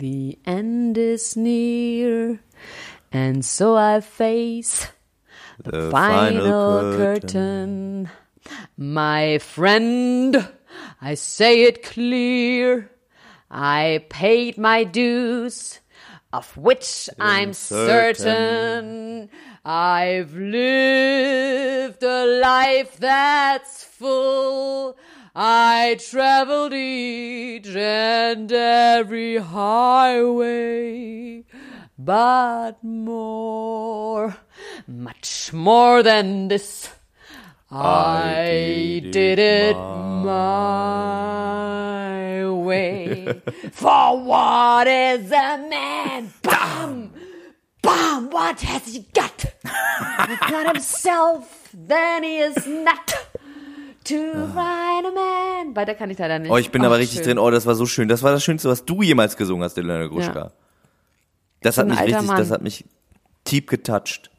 The end is near, and so I face the, the final, final curtain. curtain. My friend, I say it clear, I paid my dues, of which I'm certain. I've lived a life that's full I traveled each and every highway, but more, much more than this, I, did, it my way. For what is a man? Bam! Bam! What has he got? If not himself, then he is not. To find a man. Weiter kann ich leider nicht. Oh, ich bin oh, aber richtig schön. drin. Oh, das war so schön. Das war das Schönste, was du jemals gesungen hast, Elena Gruschka. Ja. Das hat mich richtig, Mann. das hat mich deep getouched.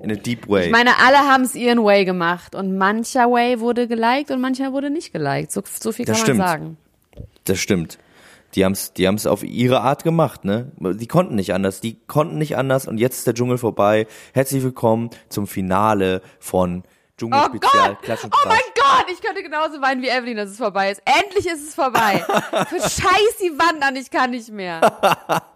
In a deep way. Ich meine, alle haben es ihren Way gemacht und mancher Way wurde geliked und mancher wurde nicht geliked. So, so viel kann das man sagen. Das stimmt. Die haben's, die haben's auf ihre Art gemacht, ne? Die konnten nicht anders, die konnten nicht anders und jetzt ist der Dschungel vorbei. Herzlich willkommen zum Finale von Dschungelspezial, oh und Oh mein Gott, ich könnte genauso weinen wie Evelyn, dass es vorbei ist. Endlich ist es vorbei. Für scheiß die Wand an, ich kann nicht mehr.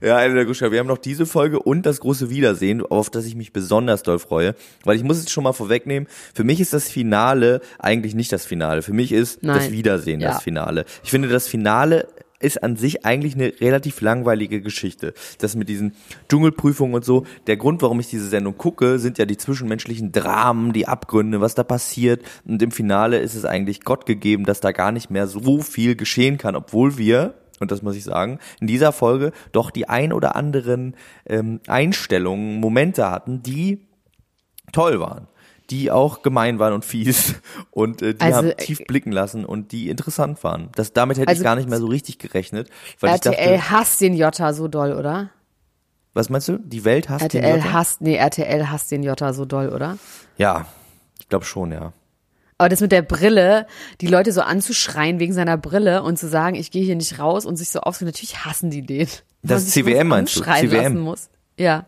Ja, Elena Guschka, wir haben noch diese Folge und das große Wiedersehen, auf das ich mich besonders doll freue. Weil ich muss es schon mal vorwegnehmen, für mich ist das Finale eigentlich nicht das Finale. Für mich ist Nein. das Wiedersehen ja. das Finale. Ich finde, das Finale ist an sich eigentlich eine relativ langweilige Geschichte. Das mit diesen Dschungelprüfungen und so. Der Grund, warum ich diese Sendung gucke, sind ja die zwischenmenschlichen Dramen, die Abgründe, was da passiert. Und im Finale ist es eigentlich Gott gegeben, dass da gar nicht mehr so viel geschehen kann, obwohl wir, und das muss ich sagen, in dieser Folge doch die ein oder anderen ähm, Einstellungen, Momente hatten, die toll waren die auch gemein waren und fies und äh, die also, haben tief blicken lassen und die interessant waren. Das, damit hätte also, ich gar nicht mehr so richtig gerechnet. Weil RTL ich dachte, hasst den Jota so doll, oder? Was meinst du? Die Welt hasst RTL den Jota? Hasst, nee, RTL hasst den Jota so doll, oder? Ja, ich glaube schon, ja. Aber das mit der Brille, die Leute so anzuschreien wegen seiner Brille und zu sagen, ich gehe hier nicht raus und sich so aufzunehmen, natürlich hassen die den. Das ist CWM meinst du? CWM. Muss. Ja.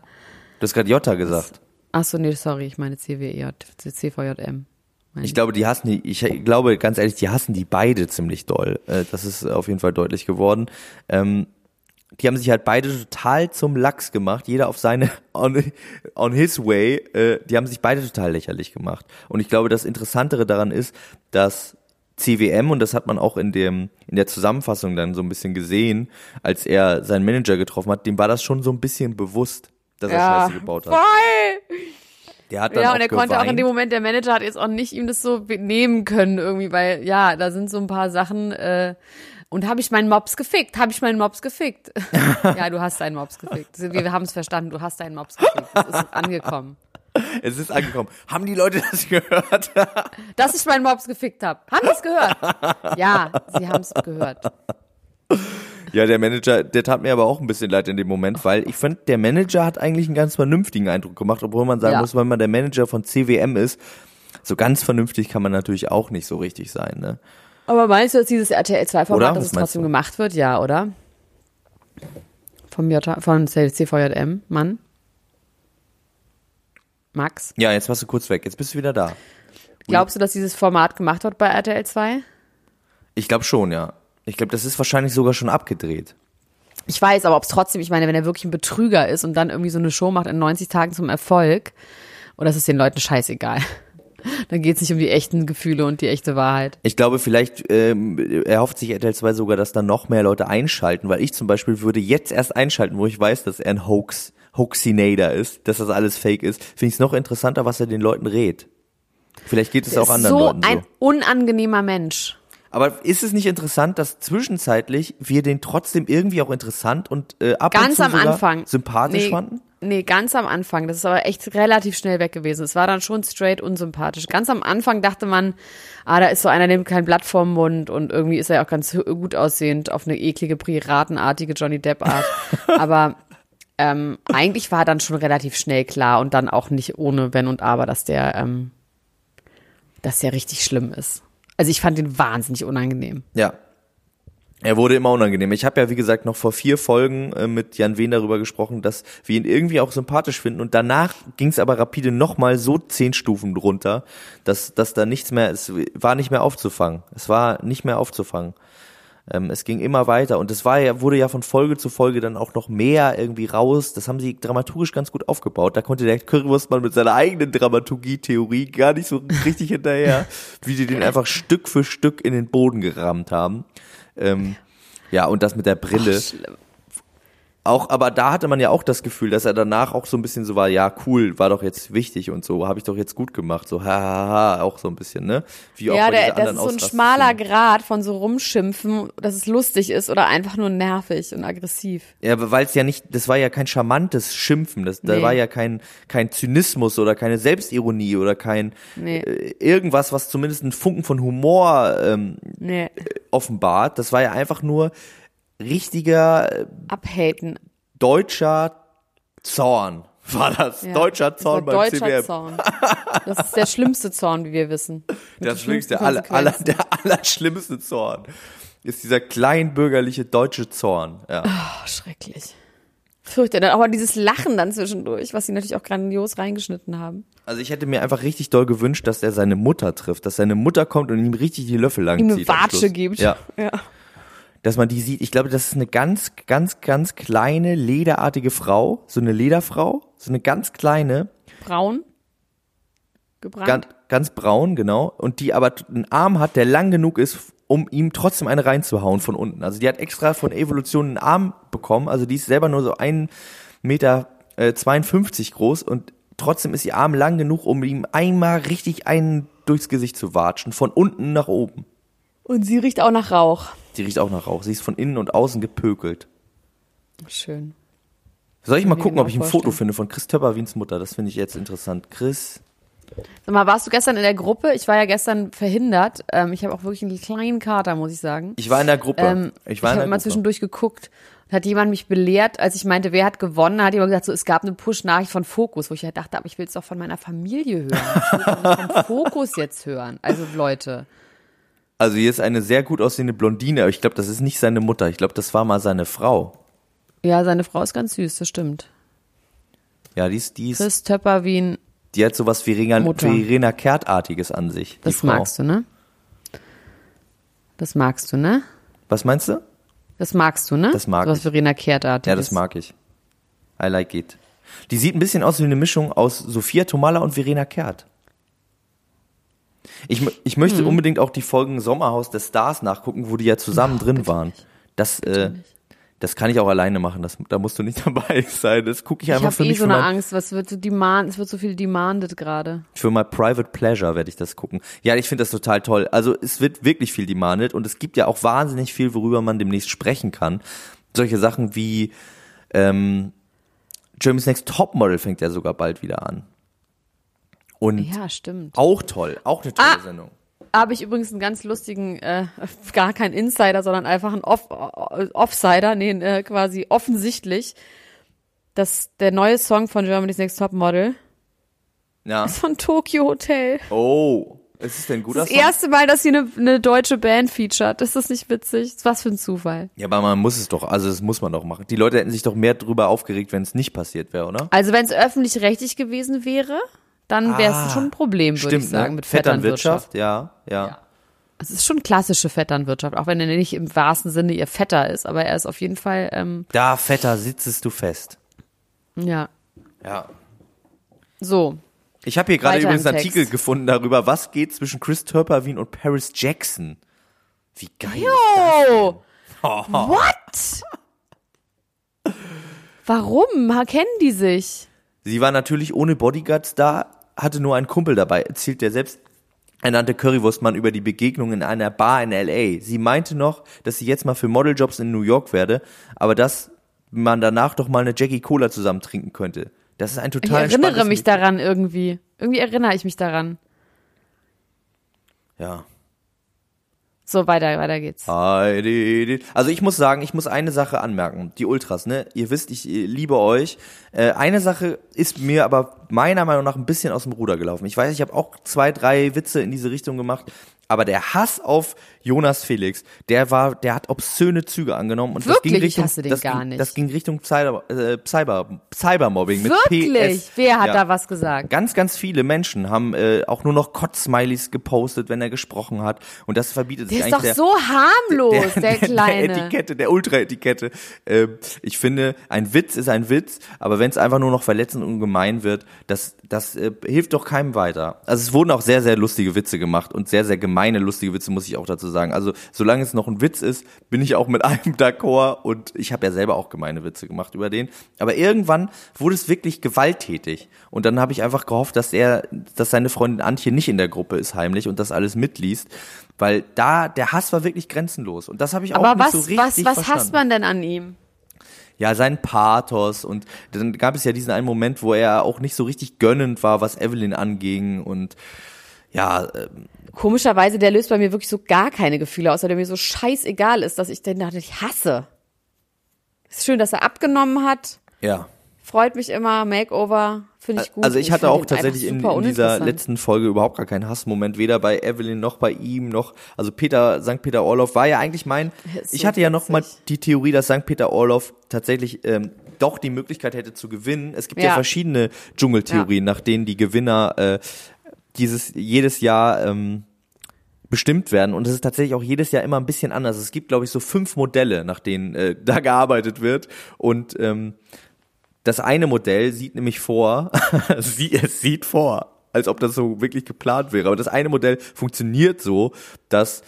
Du hast gerade Jota gesagt. Ach so, nee, sorry, ich meine CWJ, CVJM. Meine ich glaube, die hassen die, ich glaube, ganz ehrlich, die hassen die beide ziemlich doll. Äh, das ist auf jeden Fall deutlich geworden. Ähm, die haben sich halt beide total zum Lachs gemacht, jeder auf seine, on, on his way, äh, die haben sich beide total lächerlich gemacht. Und ich glaube, das Interessantere daran ist, dass CWM, und das hat man auch in dem, in der Zusammenfassung dann so ein bisschen gesehen, als er seinen Manager getroffen hat, dem war das schon so ein bisschen bewusst dass er ja, Scheiße gebaut hat. Voll. Der hat dann ja, und er geweint. konnte auch in dem Moment, der Manager hat jetzt auch nicht ihm das so nehmen können irgendwie, weil ja, da sind so ein paar Sachen, äh, und habe ich meinen Mops gefickt? Habe ich meinen Mops gefickt? ja, du hast deinen Mops gefickt. Wir haben es verstanden, du hast deinen Mops gefickt. Es ist angekommen. Es ist angekommen. Haben die Leute das gehört? Dass ich meinen Mops gefickt habe. Haben die es gehört? Ja, sie haben es gehört. Ja, der Manager, der tat mir aber auch ein bisschen leid in dem Moment, weil ich fand, der Manager hat eigentlich einen ganz vernünftigen Eindruck gemacht, obwohl man sagen ja. muss, wenn man der Manager von CWM ist, so ganz vernünftig kann man natürlich auch nicht so richtig sein, ne? Aber meinst du, dass dieses RTL 2 Format, dass es trotzdem du? gemacht wird? Ja, oder? Vom J von CVJM, Mann? Max? Ja, jetzt warst du kurz weg. Jetzt bist du wieder da. Glaubst du, dass dieses Format gemacht wird bei RTL 2? Ich glaube schon, ja. Ich glaube, das ist wahrscheinlich sogar schon abgedreht. Ich weiß, aber ob es trotzdem, ich meine, wenn er wirklich ein Betrüger ist und dann irgendwie so eine Show macht in 90 Tagen zum Erfolg, oder ist es den Leuten scheißegal? Dann geht es nicht um die echten Gefühle und die echte Wahrheit. Ich glaube, vielleicht ähm, erhofft sich RTL 2 sogar, dass dann noch mehr Leute einschalten, weil ich zum Beispiel würde jetzt erst einschalten, wo ich weiß, dass er ein Hoax, Hoaxinator ist, dass das alles fake ist. Finde ich es noch interessanter, was er den Leuten rät. Vielleicht geht es auch anderen so Leuten so. ein unangenehmer Mensch. Aber ist es nicht interessant, dass zwischenzeitlich wir den trotzdem irgendwie auch interessant und äh, ab und Ganz zu am Anfang. sympathisch nee, fanden? Nee, ganz am Anfang. Das ist aber echt relativ schnell weg gewesen. Es war dann schon straight unsympathisch. Ganz am Anfang dachte man, ah, da ist so einer, nimmt kein Blatt vorm Mund und irgendwie ist er ja auch ganz gut aussehend auf eine eklige, piratenartige Johnny Depp-Art. aber ähm, eigentlich war dann schon relativ schnell klar und dann auch nicht ohne Wenn und Aber, dass der, ähm, dass der richtig schlimm ist. Also ich fand den wahnsinnig unangenehm. Ja. Er wurde immer unangenehm. Ich habe ja, wie gesagt, noch vor vier Folgen äh, mit Jan Wehn darüber gesprochen, dass wir ihn irgendwie auch sympathisch finden. Und danach ging es aber rapide nochmal so zehn Stufen runter, dass, dass da nichts mehr, es war nicht mehr aufzufangen. Es war nicht mehr aufzufangen. Ähm, es ging immer weiter. Und es war ja, wurde ja von Folge zu Folge dann auch noch mehr irgendwie raus. Das haben sie dramaturgisch ganz gut aufgebaut. Da konnte der Currywurstmann mit seiner eigenen Dramaturgie-Theorie gar nicht so richtig hinterher, wie die den einfach Stück für Stück in den Boden gerammt haben. Ähm, ja, und das mit der Brille. Ach. Auch, aber da hatte man ja auch das Gefühl, dass er danach auch so ein bisschen so war, ja, cool, war doch jetzt wichtig und so, habe ich doch jetzt gut gemacht, so, ha, ha, ha, auch so ein bisschen, ne? Wie auch Ja, der, das ist so ein schmaler Grad von so rumschimpfen, dass es lustig ist oder einfach nur nervig und aggressiv. Ja, weil es ja nicht, das war ja kein charmantes Schimpfen, das, da Nee. war ja kein, kein Zynismus oder keine Selbstironie oder kein Nee. äh, irgendwas, was zumindest einen Funken von Humor ähm, Nee, offenbart. Das war ja einfach nur richtiger äh, abhaten. deutscher Zorn. War das? Ja. Deutscher Zorn Das beim deutscher CWM. Zorn. Das ist der schlimmste Zorn, wie wir wissen. Das schlimmste, aller, aller, der allerschlimmste Zorn ist dieser kleinbürgerliche deutsche Zorn. Ja. Oh, schrecklich. Fürchterlich. Aber dieses Lachen dann zwischendurch, was sie natürlich auch grandios reingeschnitten haben. Also ich hätte mir einfach richtig doll gewünscht, dass er seine Mutter trifft, dass seine Mutter kommt und ihm richtig die Löffel lang Ihm eine Watsche gibt. Ja. ja. Dass man die sieht. Ich glaube, das ist eine ganz, ganz, ganz kleine, lederartige Frau. So eine Lederfrau. So eine ganz kleine, Braun. Gebrannt. ganz, ganz braun, genau. Und die aber einen Arm hat, der lang genug ist, um ihm trotzdem eine reinzuhauen von unten. Also die hat extra von Evolution einen Arm bekommen. Also die ist selber nur so ein Meter äh, 52 groß und trotzdem ist ihr Arm lang genug, um ihm einmal richtig einen durchs Gesicht zu watschen. Von unten nach oben. Und sie riecht auch nach Rauch. Sie riecht auch nach Rauch. Sie ist von innen und außen gepökelt. Schön. Soll ich mal gucken, genau ob ich ein vorstellen. Foto finde von Chris Töpperwins Mutter? Das finde ich jetzt interessant. Chris. Sag mal, warst du gestern in der Gruppe? Ich war ja gestern verhindert. Ähm, ich habe auch wirklich einen kleinen Kater, muss ich sagen. Ich war in der Gruppe. Ähm, ich war ich habe Gruppe. zwischendurch geguckt. Und hat jemand mich belehrt, als ich meinte, wer hat gewonnen, hat jemand gesagt, so, es gab eine Push-Nachricht von Fokus, wo ich halt dachte, aber ich will es doch von meiner Familie hören. Ich will doch nicht von Fokus jetzt hören. Also Leute. Also hier ist eine sehr gut aussehende Blondine, aber ich glaube, das ist nicht seine Mutter. Ich glaube, das war mal seine Frau. Ja, seine Frau ist ganz süß, das stimmt. Ja, die ist, die ist, Chris Töpperwien, die hat sowas wie Rena. Verena Kehrt-artiges an sich. Das Frau. magst du, ne? Das magst du, ne? Was meinst du? Das magst du, ne? Das mag Was ich. Verena Kehrt Ja, das mag ich. I like it. Die sieht ein bisschen aus wie eine Mischung aus Sophia Tomala und Verena Kehrt. Ich, ich möchte unbedingt auch die Folgen Sommerhaus des Stars nachgucken, wo die ja zusammen drin waren. Das, äh, das kann ich auch alleine machen. Das, da musst du nicht dabei sein. Das gucke ich Ich einfach habe für eh mich so für eine mein, Angst, was wird so demand, es wird so viel demanded gerade. für mein Private Pleasure werde ich das gucken. Ja, ich finde das total toll. Also es wird wirklich viel demanded und es gibt ja auch wahnsinnig viel, worüber man demnächst sprechen kann. Solche Sachen wie ähm, Germany's Next Topmodel fängt ja sogar bald wieder an. Und Ja, stimmt. auch toll, auch eine tolle Ah! Sendung. Habe ich übrigens einen ganz lustigen, äh, gar kein Insider, sondern einfach ein Off äh, Offsider, nee, äh, quasi offensichtlich, dass der neue Song von Germany's Next Top Model Ja. ist von Tokyo Hotel. Oh, ist es denn ein guter Das Song? erste Mal, dass sie eine, eine deutsche Band featured. Ist das nicht witzig? Was für ein Zufall. Ja, aber man muss es doch, also das muss man doch machen. Die Leute hätten sich doch mehr drüber aufgeregt, wenn es nicht passiert wäre, oder? Also wenn es öffentlich-rechtlich gewesen wäre, dann wäre es Ah, schon ein Problem, würde ich Stimmt, sagen, ne? mit Vetternwirtschaft. ja, ja. Es ist schon klassische Vetternwirtschaft, auch wenn er nicht im wahrsten Sinne ihr Vetter ist, aber er ist auf jeden Fall, ähm, Da, Vetter, sitzest du fest. ja, Ja. so. Ich habe hier gerade übrigens einen. Artikel gefunden darüber, was geht zwischen Chris Turpavine und Paris Jackson. Wie geil. Oh! What? Warum? Kennen die sich? Sie war natürlich ohne Bodyguards da, hatte nur einen Kumpel dabei, erzählt der selbst ernannte Currywurstmann über die Begegnung in einer Bar in L.A. Sie meinte noch, dass sie jetzt mal für Modeljobs in New York werde, aber dass man danach doch mal eine Jackie Cola zusammen trinken könnte. Das ist ein Ich total erinnere entspanntes mich Mädchen. daran irgendwie. Irgendwie erinnere ich mich daran. Ja. So, weiter, weiter geht's. Also ich muss sagen, ich muss eine Sache anmerken. Die Ultras, ne? Ihr wisst, ich liebe euch. Äh, eine Sache ist mir aber meiner Meinung nach ein bisschen aus dem Ruder gelaufen. Ich weiß, ich habe auch zwei, drei Witze in diese Richtung gemacht. Aber der Hass auf Jonas Felix, der war, der hat obszöne Züge angenommen und das Wirklich? ging Ich Richtung, hasse den das gar ging, nicht. das ging Richtung Cyber, äh, Cyber, Cybermobbing mit Wirklich? PS. Wer hat Ja. da was gesagt? Ganz, ganz viele Menschen haben äh, auch nur noch Kotz-Smileys gepostet, wenn er gesprochen hat. Und das verbietet sich Der ist eigentlich doch so harmlos, der, Kleine. Der Etikette, der Ultra-Etikette. Ähm, ich finde, ein Witz ist ein Witz, aber wenn es einfach nur noch verletzend und gemein wird, das, das äh, hilft doch keinem weiter. Also es wurden auch sehr, sehr lustige Witze gemacht und sehr, sehr gemeine lustige Witze, muss ich auch dazu sagen. Also solange es noch ein Witz ist, bin ich auch mit allem d'accord und ich habe ja selber auch gemeine Witze gemacht über den. Aber irgendwann wurde es wirklich gewalttätig und dann habe ich einfach gehofft, dass er, dass seine Freundin Antje nicht in der Gruppe ist heimlich und das alles mitliest, weil da der Hass war wirklich grenzenlos und das habe ich auch Aber nicht was, so richtig was, was verstanden. hasst man denn an ihm? Ja, sein Pathos und dann gab es ja diesen einen Moment, wo er auch nicht so richtig gönnend war, was Evelyn anging und ja, äh, Komischerweise, der löst bei mir wirklich so gar keine Gefühle aus, weil der mir so scheißegal ist, dass ich den ich hasse. Ist schön, dass er abgenommen hat. ja. Freut mich immer. Makeover. Finde ich gut. Also ich Und hatte auch tatsächlich in, in dieser letzten Folge überhaupt gar keinen Hassmoment, weder bei Evelyn noch bei ihm noch, also Peter, St. Peter Orloff war ja eigentlich mein, ist ich so hatte ja noch mal witzig. die Theorie, dass St. Peter Orloff tatsächlich ähm, doch die Möglichkeit hätte zu gewinnen. Es gibt ja, Ja. verschiedene Dschungeltheorien, nach denen die Gewinner äh, dieses jedes Jahr ähm, bestimmt werden und es ist tatsächlich auch jedes Jahr immer ein bisschen anders. Es gibt, glaube ich, so fünf Modelle, nach denen äh, da gearbeitet wird und ähm, das eine Modell sieht nämlich vor, sie, es sieht vor, als ob das so wirklich geplant wäre. Aber das eine Modell funktioniert so, dass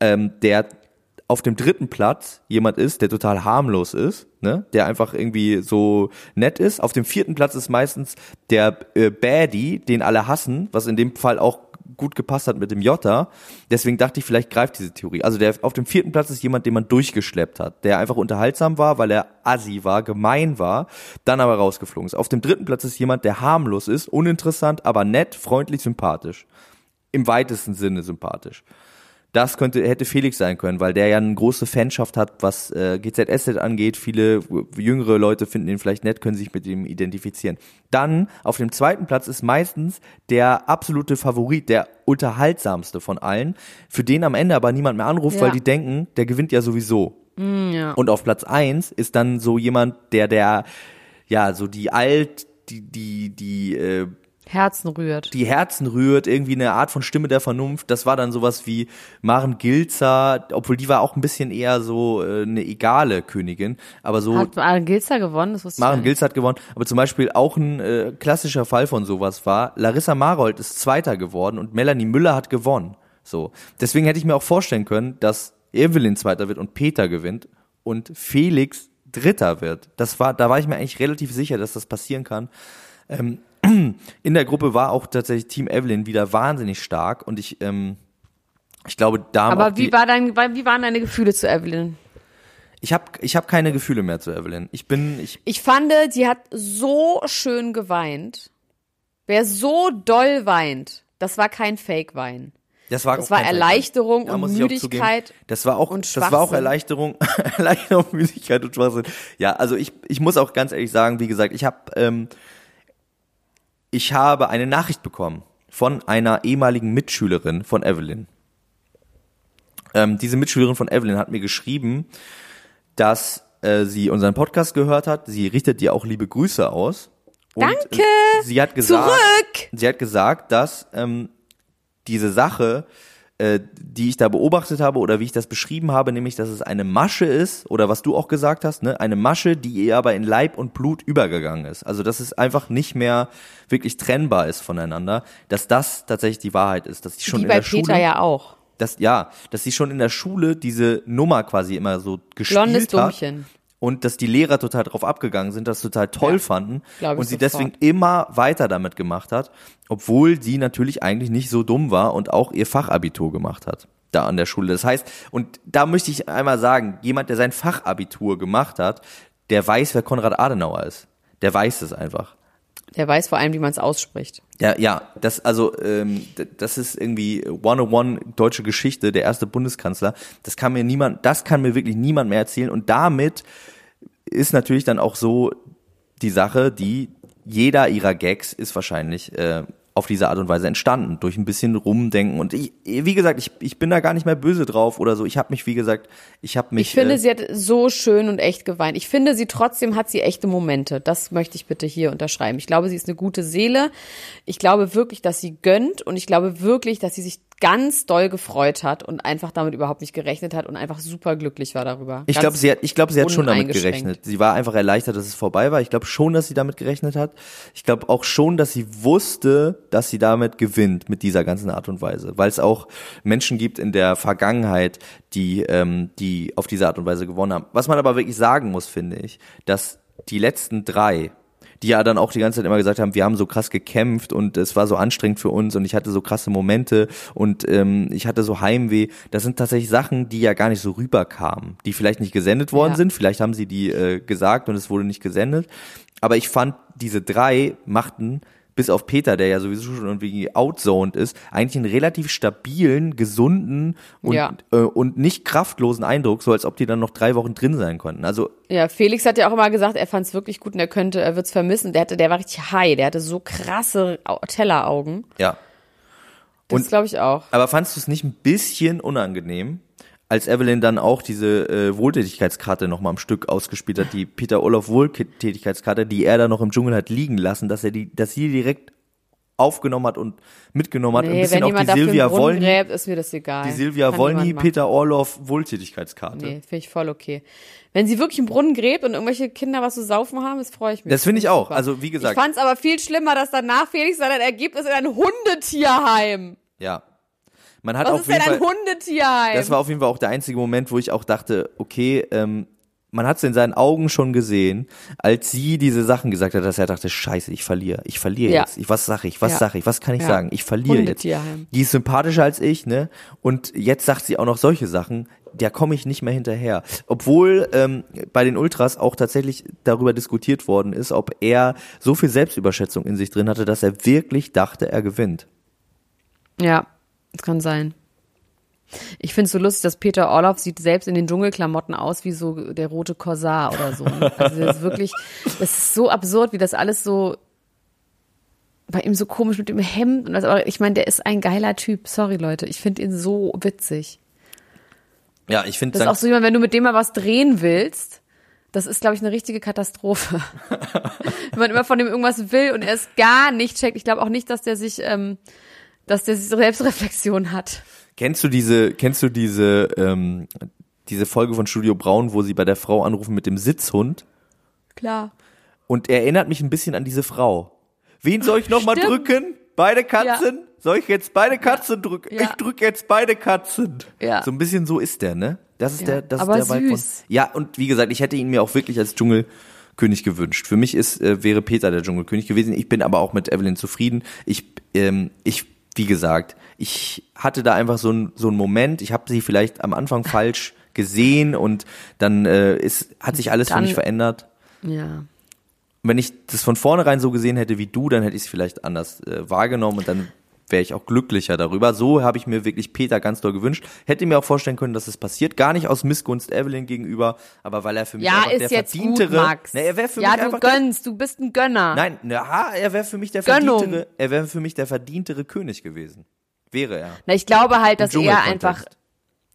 ähm, der auf dem dritten Platz jemand ist, der total harmlos ist, ne, der einfach irgendwie so nett ist. Auf dem vierten Platz ist meistens der äh, Baddie, den alle hassen, was in dem Fall auch gut gepasst hat mit dem Jota. Deswegen dachte ich, vielleicht greift diese Theorie. Also der auf dem vierten Platz ist jemand, den man durchgeschleppt hat, der einfach unterhaltsam war, weil er assi war, gemein war, dann aber rausgeflogen ist. Auf dem dritten Platz ist jemand, der harmlos ist, uninteressant, aber nett, freundlich, sympathisch. Im weitesten Sinne sympathisch. Das könnte, hätte Felix sein können, weil der ja eine große Fanschaft hat, was äh, GZSZ angeht. Viele jüngere Leute finden ihn vielleicht nett, können sich mit ihm identifizieren. Dann auf dem zweiten Platz ist meistens der absolute Favorit, der unterhaltsamste von allen, für den am Ende aber niemand mehr anruft, Ja. weil die denken, der gewinnt ja sowieso. Und auf Platz eins ist dann so jemand, der der ja so die alt, die die die äh, Herzen rührt. die Herzen rührt, irgendwie eine Art von Stimme der Vernunft. Das war dann sowas wie Maren Gilzer, obwohl die war auch ein bisschen eher so äh, eine egale Königin, aber so Hat Maren Gilzer gewonnen? Das wusste ich Maren nicht. Gilzer hat gewonnen, aber zum Beispiel auch ein äh, klassischer Fall von sowas war, Larissa Marold ist Zweiter geworden und Melanie Müller hat gewonnen. So. Deswegen hätte ich mir auch vorstellen können, dass Evelyn Zweiter wird und Peter gewinnt und Felix Dritter wird. Das war, da war ich mir eigentlich relativ sicher, dass das passieren kann. Ähm, in der Gruppe war auch tatsächlich Team Evelyn wieder wahnsinnig stark und ich, ähm, ich glaube, da Aber wie, war dein, wie waren deine Gefühle zu Evelyn? ich habe ich hab keine Gefühle mehr zu Evelyn. Ich bin, ich, Ich fand, sie hat so schön geweint. Wer so doll weint, das war kein Fake-Wein. Das war, Das war. Erleichterung Da und Müdigkeit Das war auch, das war auch. Erleichterung, Erleichterung, Müdigkeit und Schwachsinn. Ja, also ich, ich muss auch ganz ehrlich sagen, wie gesagt, ich habe, ähm, ich habe eine Nachricht bekommen von einer ehemaligen Mitschülerin von Evelyn. Ähm, diese Mitschülerin von Evelyn hat mir geschrieben, dass äh, sie unseren Podcast gehört hat. Sie richtet dir auch liebe Grüße aus. Und Danke. äh, Sie hat gesagt, Zurück. sie hat gesagt, dass ähm, diese Sache, äh, die ich da beobachtet habe oder wie ich das beschrieben habe, nämlich, dass es eine Masche ist oder was du auch gesagt hast, ne, eine Masche, die ihr aber in Leib und Blut übergegangen ist. Also dass es einfach nicht mehr wirklich trennbar ist voneinander, dass das tatsächlich die Wahrheit ist, dass sie schon Wie in bei der Peter Schule, ja auch. dass ja, dass sie schon in der Schule diese Nummer quasi immer so gespielt Blondes hat Dummchen. Und dass die Lehrer total drauf abgegangen sind, das total toll Ja, fanden und sie sofort. deswegen immer weiter damit gemacht hat, obwohl sie natürlich eigentlich nicht so dumm war und auch ihr Fachabitur gemacht hat da an der Schule. Das heißt, und da möchte ich einmal sagen, jemand, der sein Fachabitur gemacht hat, der weiß, wer Konrad Adenauer ist. Der weiß es einfach. Der weiß vor allem, wie man es ausspricht. Ja, ja, das also ähm, das ist irgendwie 101 deutsche Geschichte, der erste Bundeskanzler. Das kann mir niemand, das kann mir wirklich niemand mehr erzählen und damit ist natürlich dann auch so die Sache, die jeder ihrer Gags ist wahrscheinlich äh, auf diese Art und Weise entstanden, durch ein bisschen rumdenken und ich, wie gesagt, ich, ich bin da gar nicht mehr böse drauf oder so. Ich habe mich, wie gesagt, ich habe mich Ich finde, äh, sie hat so schön und echt geweint. Ich finde, sie trotzdem hat sie echte Momente. Das möchte ich bitte hier unterschreiben. Ich glaube, sie ist eine gute Seele. Ich glaube wirklich, dass sie gönnt und ich glaube wirklich, dass sie sich ganz doll gefreut hat und einfach damit überhaupt nicht gerechnet hat und einfach super glücklich war darüber. Ich glaube, sie hat, ich glaube, sie hat schon damit gerechnet. Sie war einfach erleichtert, dass es vorbei war. Ich glaube schon, dass sie damit gerechnet hat. Ich glaube auch schon, dass sie wusste, dass sie damit gewinnt mit dieser ganzen Art und Weise, weil es auch Menschen gibt in der Vergangenheit, die, ähm, die auf diese Art und Weise gewonnen haben. Was man aber wirklich sagen muss, finde ich, dass die letzten drei die ja dann auch die ganze Zeit immer gesagt haben, wir haben so krass gekämpft und es war so anstrengend für uns und ich hatte so krasse Momente und ähm, ich hatte so Heimweh. Das sind tatsächlich Sachen, die ja gar nicht so rüberkamen, die vielleicht nicht gesendet worden Ja. sind, vielleicht haben sie die äh, gesagt und es wurde nicht gesendet. Aber ich fand, diese drei machten bis auf Peter, der ja sowieso schon irgendwie outzoned ist, eigentlich einen relativ stabilen, gesunden und, Ja. äh, und nicht kraftlosen Eindruck, so als ob die dann noch drei Wochen drin sein konnten. Also Ja, Felix hat ja auch immer gesagt, er fand es wirklich gut und er könnte, er wird es vermissen. Der hatte, der war richtig high, der hatte so krasse Au- Telleraugen. ja, Das glaube ich auch. Aber fandst du es nicht ein bisschen unangenehm, als Evelyn dann auch diese äh, Wohltätigkeitskarte noch mal am Stück ausgespielt hat, die Peter Orloff Wohltätigkeitskarte, die er da noch im Dschungel hat liegen lassen, dass er die, dass sie direkt aufgenommen hat und mitgenommen hat, ein Nee, bisschen wenn auch die Silvia Wollny, gräbt, ist mir das egal. die Silvia Kann machen. Peter Orloff Wohltätigkeitskarte. Nee, finde ich voll okay. Wenn sie wirklich einen Brunnen gräbt und irgendwelche Kinder was zu saufen haben, das freue ich mich. Das finde ich auch. Super. Also wie gesagt, Ich fand es aber viel schlimmer, dass danach Felix sein Ergebnis in ein Hundetierheim. ja. Man hat Was auf ist jeden denn ein Fall, Hundetierheim? Das war auf jeden Fall auch der einzige Moment, wo ich auch dachte, okay, ähm, man hat es in seinen Augen schon gesehen, als sie diese Sachen gesagt hat, dass er dachte, scheiße, ich verliere, ich verliere Ja. jetzt. Ich, was sag ich, was Ja. sag ich, was kann ich Ja. sagen? Ich verliere jetzt. Die ist sympathischer als ich, ne? Und jetzt sagt sie auch noch solche Sachen, da komme ich nicht mehr hinterher. Obwohl ähm, bei den Ultras auch tatsächlich darüber diskutiert worden ist, ob er so viel Selbstüberschätzung in sich drin hatte, dass er wirklich dachte, er gewinnt. Ja, das kann sein. Ich finde es so lustig, dass Peter Orloff sieht selbst in den Dschungelklamotten aus wie so der rote Korsar oder so. Also das ist wirklich, das ist so absurd, wie das alles so bei ihm so komisch mit dem Hemd und das, aber ich meine, der ist ein geiler Typ. Sorry Leute, ich finde ihn so witzig. Ja, ich finde Das ist auch so jemand, wenn du mit dem mal was drehen willst, das ist, glaube ich, eine richtige Katastrophe. wenn man immer von dem irgendwas will und er es gar nicht checkt. Ich glaube auch nicht, dass der sich, ähm, dass der Selbstreflexion hat. Kennst du diese, kennst du diese, ähm, diese Folge von Studio Braun, wo sie bei der Frau anrufen mit dem Sitzhund? Klar. Und er erinnert mich ein bisschen an diese Frau. Wen soll ich nochmal drücken? Beide Katzen? Soll ich jetzt beide Katzen drücken? Ja. Ich drücke jetzt beide Katzen. Ja. So ein bisschen so ist der, ne? Das ist Ja, der, das aber ist der von. süß. Ja, und wie gesagt, ich hätte ihn mir auch wirklich als Dschungelkönig gewünscht. Für mich ist, äh, wäre Peter der Dschungelkönig gewesen. Ich bin aber auch mit Evelyn zufrieden. Ich, ähm, ich, wie gesagt, ich hatte da einfach so ein so einen Moment. Ich habe sie vielleicht am Anfang falsch gesehen und dann äh, ist, hat sich alles für Dann- mich verändert Ja. wenn ich das von vornherein so gesehen hätte wie du, dann hätte ich es vielleicht anders äh, wahrgenommen und dann wäre ich auch glücklicher darüber. So habe ich mir wirklich Peter ganz doll gewünscht. Hätte mir auch vorstellen können, dass es passiert. Gar nicht aus Missgunst Evelyn gegenüber, aber weil er für mich Ja, einfach ist der jetzt gut, verdientere. Max. Ne, er wäre für ja, mich du einfach der, gönnst, du bist ein Gönner. Nein, na, er wäre für mich der Gönnung. verdientere. Er wäre für mich der verdientere König gewesen. Wäre er. Na, ich glaube halt, dass er einfach,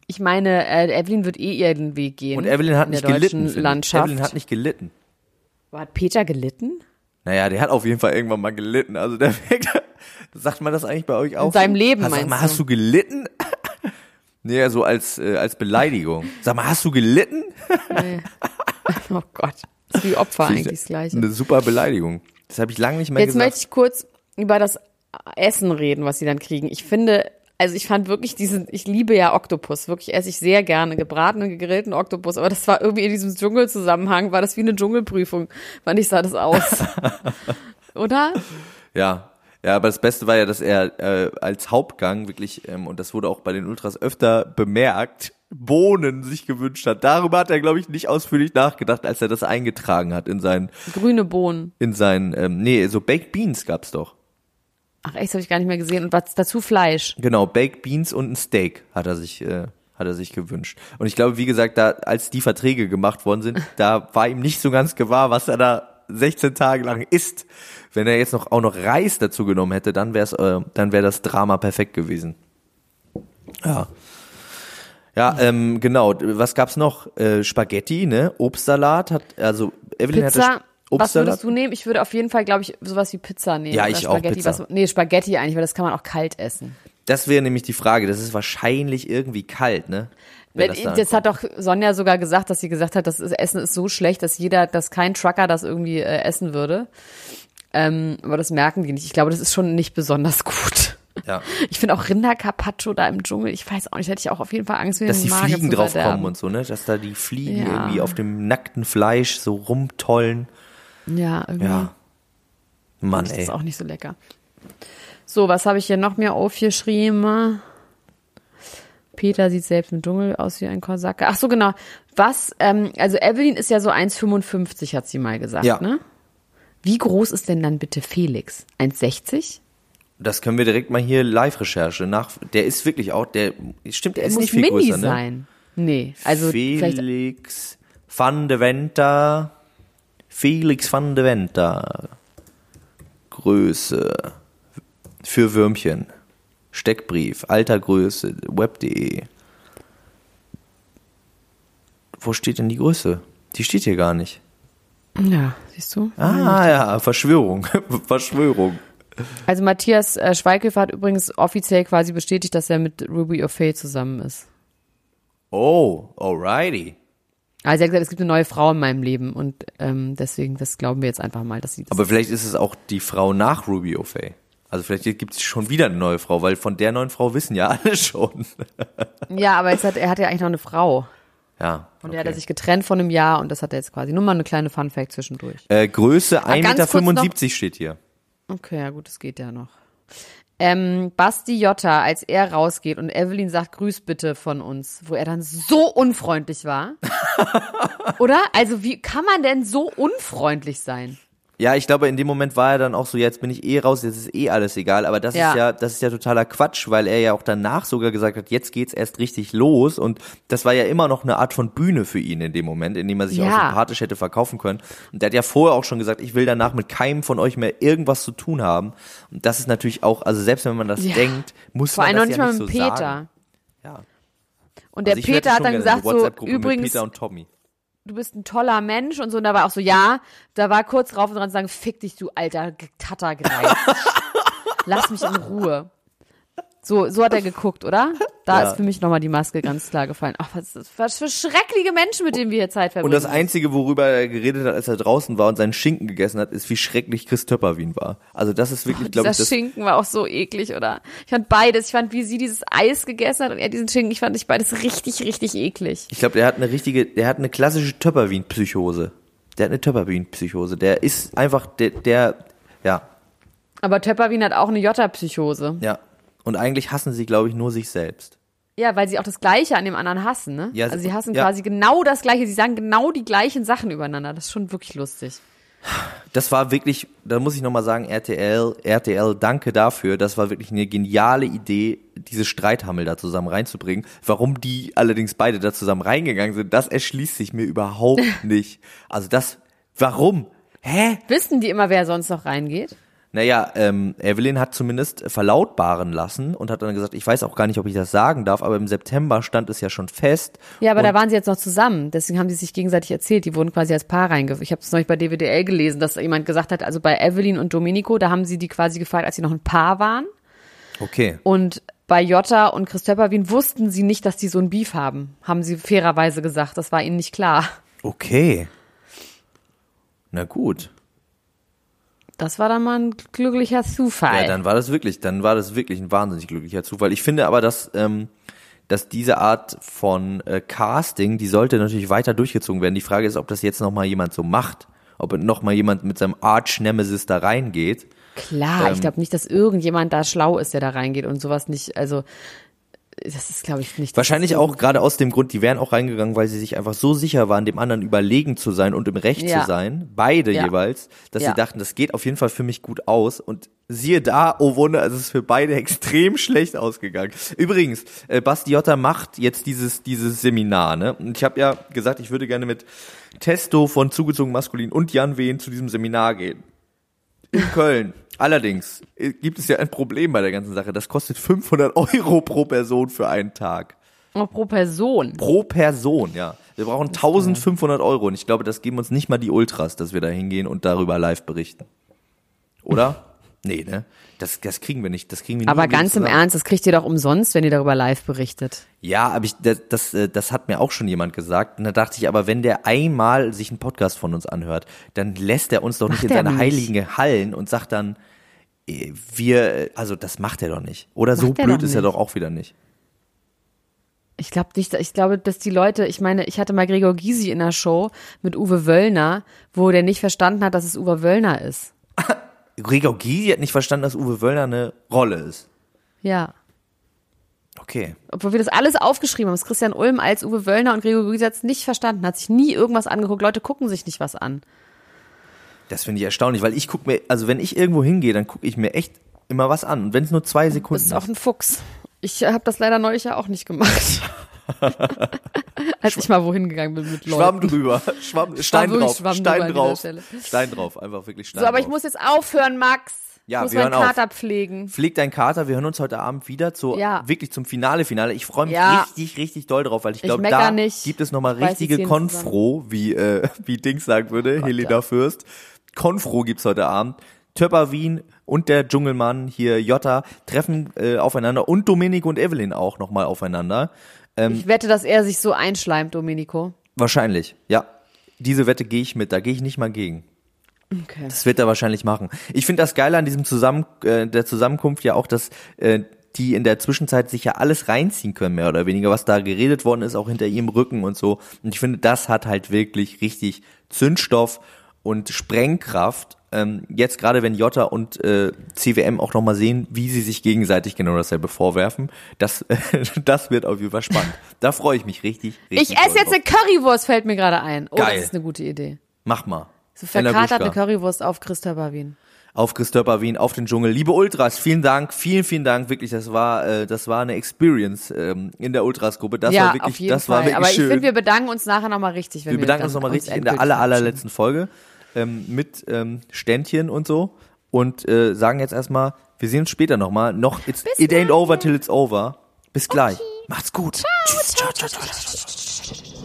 ich meine, äh, Evelyn wird eh ihren Weg gehen. Und Evelyn hat nicht der gelitten. Landschaft. Evelyn hat nicht gelitten. Hat Peter gelitten? Naja, der hat auf jeden Fall irgendwann mal gelitten. Also der sagt man das eigentlich bei euch auch? In seinem? Leben, Sag meinst mal, du? hast du gelitten? nee, so als, äh, als Beleidigung. Sag mal, hast du gelitten? Oh Gott. Das ist wie Opfer Finde ich eigentlich das Gleiche. Eine super Beleidigung. Das habe ich lange nicht mehr Jetzt gesagt. möchte ich kurz über das Essen reden, was sie dann kriegen. Ich finde, also ich fand wirklich diesen, ich liebe ja Oktopus, wirklich esse ich sehr gerne, gebratenen, gegrillten Oktopus, aber das war irgendwie in diesem Dschungelzusammenhang, war das wie eine Dschungelprüfung, fand ich sah das aus. Oder? Ja. Ja, aber das Beste war ja, dass er äh, als Hauptgang wirklich, ähm, und das wurde auch bei den Ultras öfter bemerkt, Bohnen sich gewünscht hat. Darüber hat er, glaube ich, nicht ausführlich nachgedacht, als er das eingetragen hat in seinen, Grüne Bohnen. in seinen, ähm, nee, so Baked Beans gab's doch. Ach echt, das habe ich gar nicht mehr gesehen. Und was dazu Fleisch. Genau, Baked Beans und ein Steak hat er sich, äh, hat er sich gewünscht. Und ich glaube, wie gesagt, da, als die Verträge gemacht worden sind, da war ihm nicht so ganz gewahr, was er da 16 Tage lang isst. Wenn er jetzt noch auch noch Reis dazu genommen hätte, dann wäre es, äh, dann wäre das Drama perfekt gewesen. Ja. Ja, ähm, genau. Was gab's noch? Äh, Spaghetti, ne? Obstsalat hat, also Evelyn hatte Pizza. Sp- Was würdest du nehmen? Ich würde auf jeden Fall, glaube ich, sowas wie Pizza nehmen. Ja, ich auch. Pizza. Was, nee, Spaghetti eigentlich, weil das kann man auch kalt essen. Das wäre nämlich die Frage. Das ist wahrscheinlich irgendwie kalt, ne? Wenn Das, da das hat doch Sonja sogar gesagt, dass sie gesagt hat, das Essen ist so schlecht, dass jeder, dass kein Trucker das irgendwie äh, essen würde. Ähm, aber das merken die nicht. Ich glaube, das ist schon nicht besonders gut. ja. Ich finde auch Rindercarpaccio da im Dschungel, ich weiß auch nicht, hätte ich auch auf jeden Fall Angst, mir dass die Fliegen drauf kommen und so, ne? Dass da die Fliegen Ja. irgendwie auf dem nackten Fleisch so rumtollen. Ja, irgendwie Ja. Mann, ist ey. das auch nicht so lecker. So, was habe ich hier noch mehr aufgeschrieben? Peter sieht selbst im Dschungel aus wie ein Korsake. Ach so, genau. Was, ähm, also Evelyn ist ja so 1,55, hat sie mal gesagt, Ja. ne? Wie groß ist denn dann bitte Felix? 1,60? Das können wir direkt mal hier Live-Recherche nach. Der ist wirklich auch, der stimmt, der Er ist muss nicht viel mini größer, ne? sein. Nee, also Felix van de Venta. Felix van de Venta. Größe. Für Würmchen. Steckbrief. Alter Größe. Web.de. Wo steht denn die Größe? Die steht hier gar nicht. Ja, siehst du? Ah ja, Verschwörung. Verschwörung. Also Matthias äh, Schweighöfer hat übrigens offiziell quasi bestätigt, dass er mit Ruby O'Fay zusammen ist. Oh, alrighty. Also er hat gesagt, es gibt eine neue Frau in meinem Leben und ähm, deswegen, das glauben wir jetzt einfach mal, dass sie das Aber vielleicht ist es auch die Frau nach Ruby O'Fay. Also vielleicht gibt es schon wieder eine neue Frau, weil von der neuen Frau wissen ja alle schon. Ja, aber jetzt hat, er hat ja eigentlich noch eine Frau. Ja. Und der hat er okay. sich getrennt von einem Jahr und das hat er jetzt quasi. Nur mal eine kleine Fun-Fact zwischendurch. Äh, Größe ganz kurz 1,75 Meter steht hier. Okay, ja gut, das geht ja noch. Ähm, Basti Jotta, als er rausgeht und Evelyn sagt, grüß bitte von uns, wo er dann so unfreundlich war. Oder? Also wie kann man denn so unfreundlich sein? Ja, ich glaube, in dem Moment war er dann auch so, jetzt bin ich eh raus, jetzt ist eh alles egal. Aber das Ja. ist ja, das ist ja totaler Quatsch, weil er ja auch danach sogar gesagt hat, jetzt geht's erst richtig los. Und das war ja immer noch eine Art von Bühne für ihn in dem Moment, in dem er sich Ja. auch sympathisch hätte verkaufen können. Und der hat ja vorher auch schon gesagt, ich will danach mit keinem von euch mehr irgendwas zu tun haben. Und das ist natürlich auch, also selbst wenn man das Ja. denkt, muss Vor man allem noch das nicht ja mal nicht mit so Peter. sagen. Ja. Und der Also Peter hat dann gesagt so, übrigens, Peter und Tommy. Du bist ein toller Mensch und so. Und da war auch so, ja, da war kurz drauf und dran zu sagen, fick dich, du alter Tattergreis. Lass mich in Ruhe. So, so hat er geguckt, oder? Da Ja. ist für mich nochmal die Maske ganz klar gefallen. Ach, was, was für schreckliche Menschen, mit denen wir hier Zeit Und verbringen. das Einzige, worüber er geredet hat, als er draußen war und seinen Schinken gegessen hat, ist, wie schrecklich Chris Töpperwien war. Also das ist wirklich, glaube Dieser ich, das, Schinken war auch so eklig, oder? Ich fand beides. Ich fand, wie sie dieses Eis gegessen hat und er diesen Schinken. Ich fand ich beides richtig, richtig eklig. ich glaube, der hat eine richtige, der hat eine klassische Töpperwien-Psychose. Der hat eine Töpperwien-Psychose. Der ist einfach, der, der, ja, Aber Töpperwien hat auch eine Jotta-Psychose. ja. Und eigentlich hassen sie, glaube ich, nur sich selbst. Ja, weil sie auch das Gleiche an dem anderen hassen, ne? Ja, also sie hassen ja. quasi genau das Gleiche. Sie sagen genau die gleichen Sachen übereinander. Das ist schon wirklich lustig. Das war wirklich, da muss ich nochmal sagen, RTL, RTL, danke dafür. Das war wirklich eine geniale Idee, diese Streithammel da zusammen reinzubringen. Warum die allerdings beide da zusammen reingegangen sind, das erschließt sich mir überhaupt nicht. Also das, warum? Hä? Wissen die immer, wer sonst noch reingeht? Naja, ähm, Evelyn hat zumindest verlautbaren lassen und hat dann gesagt, ich weiß auch gar nicht, ob ich das sagen darf, aber im September stand es ja schon fest. Ja, aber da waren sie jetzt noch zusammen. Deswegen haben sie sich gegenseitig erzählt. Die wurden quasi als Paar reingeführt. Ich habe es neulich bei DWDL gelesen, dass jemand gesagt hat, also bei Evelyn und Domenico, da haben sie die quasi gefragt, als sie noch ein Paar waren. Okay. Und bei Jota und Christopher Wien wussten sie nicht, dass die so ein Beef haben. Haben sie fairerweise gesagt. Das war ihnen nicht klar. Okay. Na gut. Das war dann mal ein glücklicher Zufall. Ja, dann war das wirklich, dann war das wirklich ein wahnsinnig glücklicher Zufall. Ich finde aber, dass, ähm, dass diese Art von äh, Casting, die sollte natürlich weiter durchgezogen werden. Die Frage ist, ob das jetzt noch mal jemand so macht, ob noch mal jemand mit seinem Arch-Nemesis da reingeht. Klar, Ähm, ich glaube nicht, dass irgendjemand da schlau ist, der da reingeht und sowas nicht, also das ist, glaube ich, nicht. Wahrscheinlich auch gerade aus dem Grund, die wären auch reingegangen, weil sie sich einfach so sicher waren, dem anderen überlegen zu sein und im Recht Ja. zu sein, beide Ja. jeweils, dass Ja. sie dachten, das geht auf jeden Fall für mich gut aus und siehe da, oh Wunder, es ist für beide extrem schlecht ausgegangen. Übrigens, äh, Basti Jotta macht jetzt dieses, dieses Seminar, ne? Und ich habe ja gesagt, ich würde gerne mit Testo von Zugezogen Maskulin und Jan Wehn zu diesem Seminar gehen. In Köln. Allerdings äh, gibt es ja ein Problem bei der ganzen Sache. Das kostet 500 Euro pro Person für einen Tag. Oh, pro Person. Pro Person, ja. Wir brauchen 1500 Euro und ich glaube, das geben uns nicht mal die Ultras, dass wir da hingehen und darüber live berichten. Oder? nee, ne? Das, das kriegen wir nicht. Das kriegen wir nie Aber ganz im zusammen. Ernst, das kriegt ihr doch umsonst, wenn ihr darüber live berichtet. Ja, aber ich, das, das, äh, das hat mir auch schon jemand gesagt. Und da dachte ich, aber wenn der einmal sich einen Podcast von uns anhört, dann lässt er uns doch nicht Macht in er seine nicht. heiligen Hallen und sagt dann, äh, wir, also das macht er doch nicht. Oder so Macht er blöd doch ist er nicht. doch auch wieder nicht. Ich glaube nicht, ich glaube, dass die Leute, ich meine, ich hatte mal Gregor Gysi in der Show mit Uwe Wöllner, wo der nicht verstanden hat, dass es Uwe Wöllner ist. Gregor Gysi hat nicht verstanden, dass Uwe Wöllner eine Rolle ist. Ja. Okay. Obwohl wir das alles aufgeschrieben haben. Das Christian Ulm als Uwe Wöllner und Gregor Gysi hat es nicht verstanden, hat sich nie irgendwas angeguckt. Leute gucken sich nicht was an. Das finde ich erstaunlich, weil ich gucke mir, also wenn ich irgendwo hingehe, dann gucke ich mir echt immer was an. Und wenn es nur zwei Das Sekunden ist auch ein Fuchs. Ich habe das leider neulich ja auch nicht gemacht. Als ich mal wohin gegangen bin mit Leuten. Schwamm drüber. Schwamm, Stein wirklich drauf. Schwamm Stein drauf. Stein drauf. Einfach wirklich Stein So, aber drauf. ich muss jetzt aufhören, Max. Ja, ich muss wir meinen hören auf. Kater pflegen. Pfleg dein Kater, wir hören uns heute Abend wieder zu, Ja. wirklich zum Finale, Finale. Ich freue mich Ja. richtig, richtig doll drauf, weil ich glaube, da nicht. gibt es nochmal richtige Konfro, wie, äh, wie Dings sagen würde, Gott, Helena ja. Fürst. Konfro gibt's heute Abend. Töpper Wien und der Dschungelmann hier Jota treffen äh, aufeinander und Domenico und Evelyn auch nochmal aufeinander. Ähm, Ich wette, dass er sich so einschleimt, Domenico. Wahrscheinlich, ja. Diese Wette gehe ich mit, da gehe ich nicht mal gegen. Okay. Das wird er wahrscheinlich machen. Ich finde das Geile an diesem Zusammen äh, der Zusammenkunft ja auch, dass äh, die in der Zwischenzeit sich ja alles reinziehen können, mehr oder weniger, was da geredet worden ist, auch hinter ihrem Rücken und so. Und ich finde, das hat halt wirklich richtig Zündstoff und Sprengkraft. Ähm, jetzt gerade, wenn Jota und äh, CWM auch nochmal sehen, wie sie sich gegenseitig genau dasselbe vorwerfen, das, das wird auf jeden Fall spannend. Da freue ich mich richtig, richtig Ich esse jetzt drauf. eine Currywurst, fällt mir gerade ein. Oh, Geil. das ist eine gute Idee. Mach mal. So Ella verkatert eine Gruschka. Currywurst auf Christopher Wien. auf Christopher Wien, auf den Dschungel. Liebe Ultras, vielen Dank, vielen, vielen Dank. Wirklich, das war, äh, das war eine Experience ähm, in der Ultras-Gruppe. Das ja, war wirklich, auf jeden das Fall. war wirklich Aber ich schön. finde, wir bedanken uns nachher nochmal richtig. Wenn wir wir bedanken uns nochmal richtig in der aller, allerletzten Folge ähm, mit ähm, Ständchen und so und äh, sagen jetzt erstmal, wir sehen uns später nochmal. Noch, it's, Bis it ain't over till it's over. Bis gleich. Macht's gut. Tschüss. Ciao, ciao, ciao, ciao.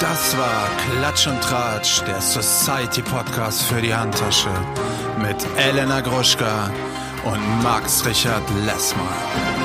Das war Klatsch und Tratsch, der Society Podcast für die Handtasche mit Elena Gruschka und Max Richard Lessmann.